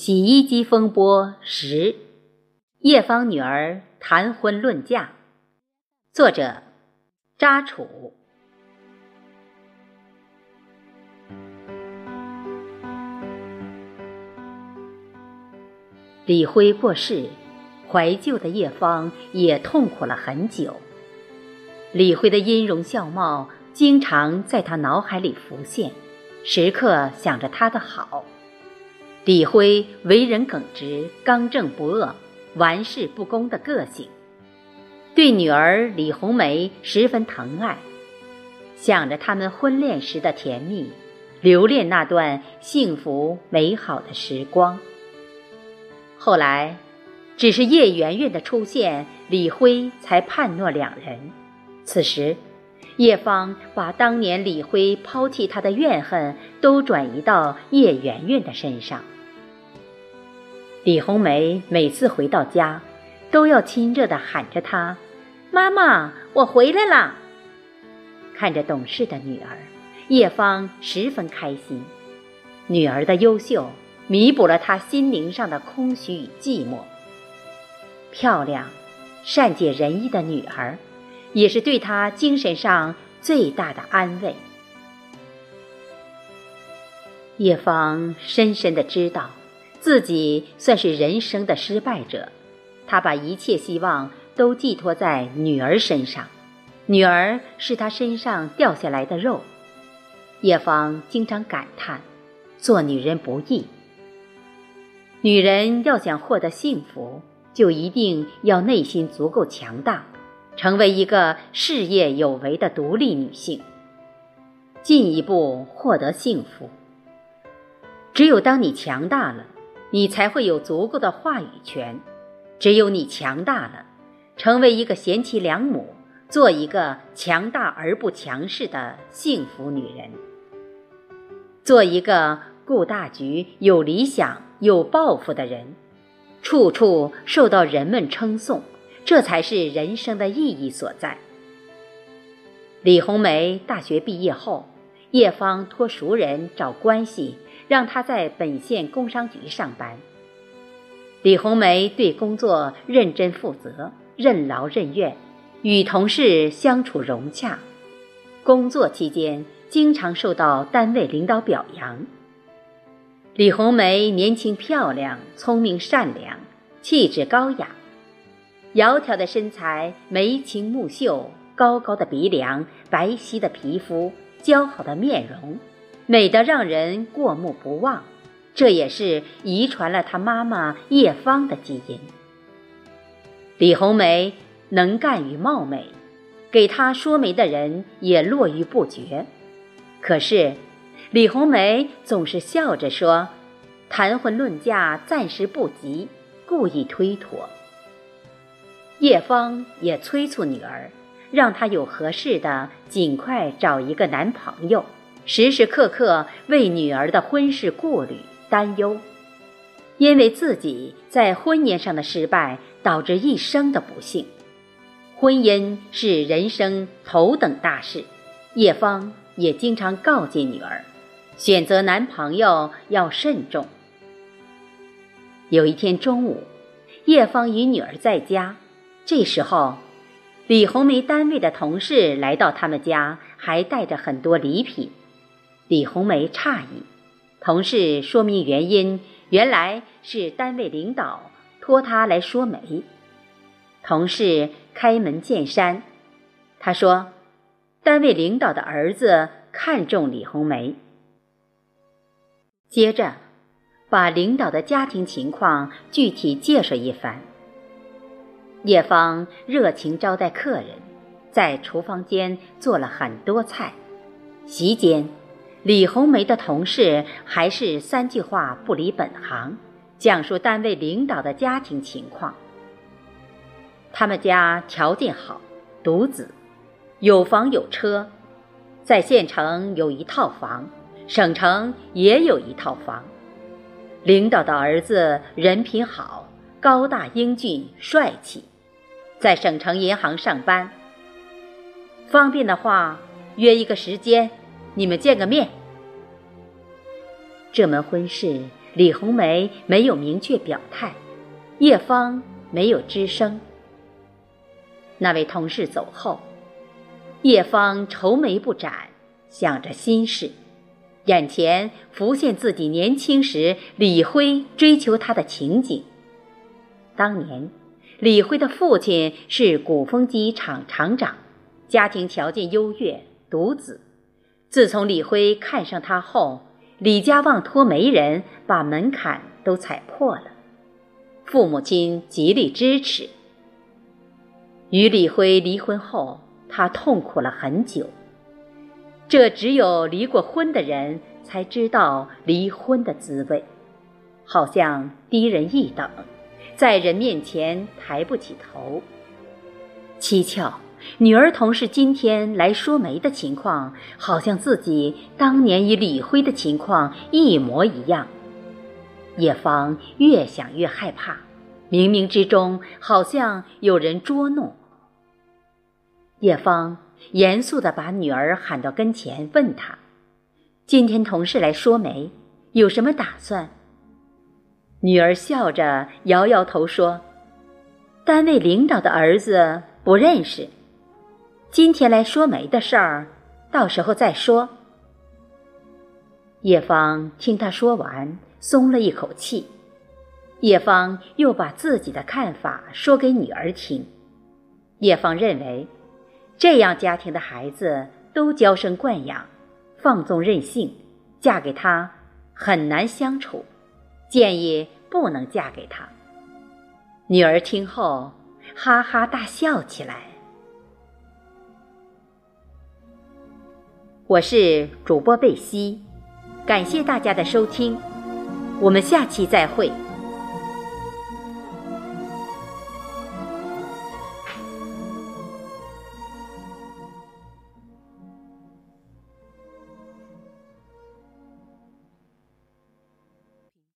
洗衣机风波十，叶芳女儿谈婚论嫁，作者扎楚。李辉过世，怀旧的叶芳也痛苦了很久。李辉的音容笑貌经常在他脑海里浮现，时刻想着他的好。李辉为人耿直、刚正不阿、玩世不恭的个性，对女儿李红梅十分疼爱，想着他们婚恋时的甜蜜，留恋那段幸福美好的时光。后来，只是叶圆圆的出现，李辉才判若两人。此时，叶芳把当年李辉抛弃她的怨恨都转移到叶圆圆的身上。李红梅每次回到家，都要亲热地喊着她：“妈妈，我回来啦！”看着懂事的女儿，叶芳十分开心。女儿的优秀，弥补了她心灵上的空虚与寂寞。漂亮、善解人意的女儿，也是对她精神上最大的安慰。叶芳深深的知道。自己算是人生的失败者，他把一切希望都寄托在女儿身上，女儿是他身上掉下来的肉。叶芳经常感叹，做女人不易。女人要想获得幸福，就一定要内心足够强大，成为一个事业有为的独立女性，进一步获得幸福。只有当你强大了。你才会有足够的话语权。只有你强大了，成为一个贤妻良母，做一个强大而不强势的幸福女人，做一个顾大局、有理想、有抱负的人，处处受到人们称颂，这才是人生的意义所在。李红梅大学毕业后，叶芳托熟人找关系。让他在本县工商局上班。李红梅对工作认真负责，任劳任怨，与同事相处融洽。工作期间经常受到单位领导表扬。李红梅年轻漂亮，聪明善良，气质高雅，窈窕的身材，眉清目秀，高高的鼻梁，白皙的皮肤，姣好的面容。美得让人过目不忘，这也是遗传了她妈妈叶芳的基因。李红梅能干与貌美，给她说媒的人也络绎不绝。可是，李红梅总是笑着说：“谈婚论嫁暂时不急，故意推脱。”叶芳也催促女儿，让她有合适的，尽快找一个男朋友。时时刻刻为女儿的婚事顾虑担忧，因为自己在婚姻上的失败导致一生的不幸。婚姻是人生头等大事，叶芳也经常告诫女儿，选择男朋友要慎重。有一天中午，叶芳与女儿在家，这时候，李红梅单位的同事来到他们家，还带着很多礼品。李红梅诧异，同事说明原因，原来是单位领导托他来说媒。同事开门见山，他说：“单位领导的儿子看中李红梅。”接着，把领导的家庭情况具体介绍一番。叶芳热情招待客人，在厨房间做了很多菜，席间。李红梅的同事还是三句话不离本行，讲述单位领导的家庭情况。他们家条件好，独子，有房有车，在县城有一套房，省城也有一套房。领导的儿子人品好，高大英俊，帅气，在省城银行上班。方便的话，约一个时间。你们见个面。这门婚事李红梅没有明确表态，叶芳没有吱声。那位同事走后，叶芳愁眉不展，想着心事，眼前浮现自己年轻时李辉追求她的情景。当年，李辉的父亲是鼓风机厂厂长，家庭条件优越，独子。自从李辉看上他后，李家旺托媒人把门槛都踩破了，父母亲极力支持。与李辉离婚后，他痛苦了很久。这只有离过婚的人才知道离婚的滋味，好像低人一等，在人面前抬不起头。蹊跷。女儿同事今天来说媒的情况，好像自己当年与李辉的情况一模一样。叶芳越想越害怕，冥冥之中好像有人捉弄。叶芳严肃地把女儿喊到跟前，问她：“今天同事来说媒，有什么打算？”女儿笑着摇摇头说：“单位领导的儿子不认识。”今天来说媒的事儿，到时候再说。叶芳听他说完，松了一口气。叶芳又把自己的看法说给女儿听。叶芳认为，这样家庭的孩子都娇生惯养、放纵任性，嫁给他很难相处，建议不能嫁给他。女儿听后，哈哈大笑起来。我是主播贝西，感谢大家的收听，我们下期再会。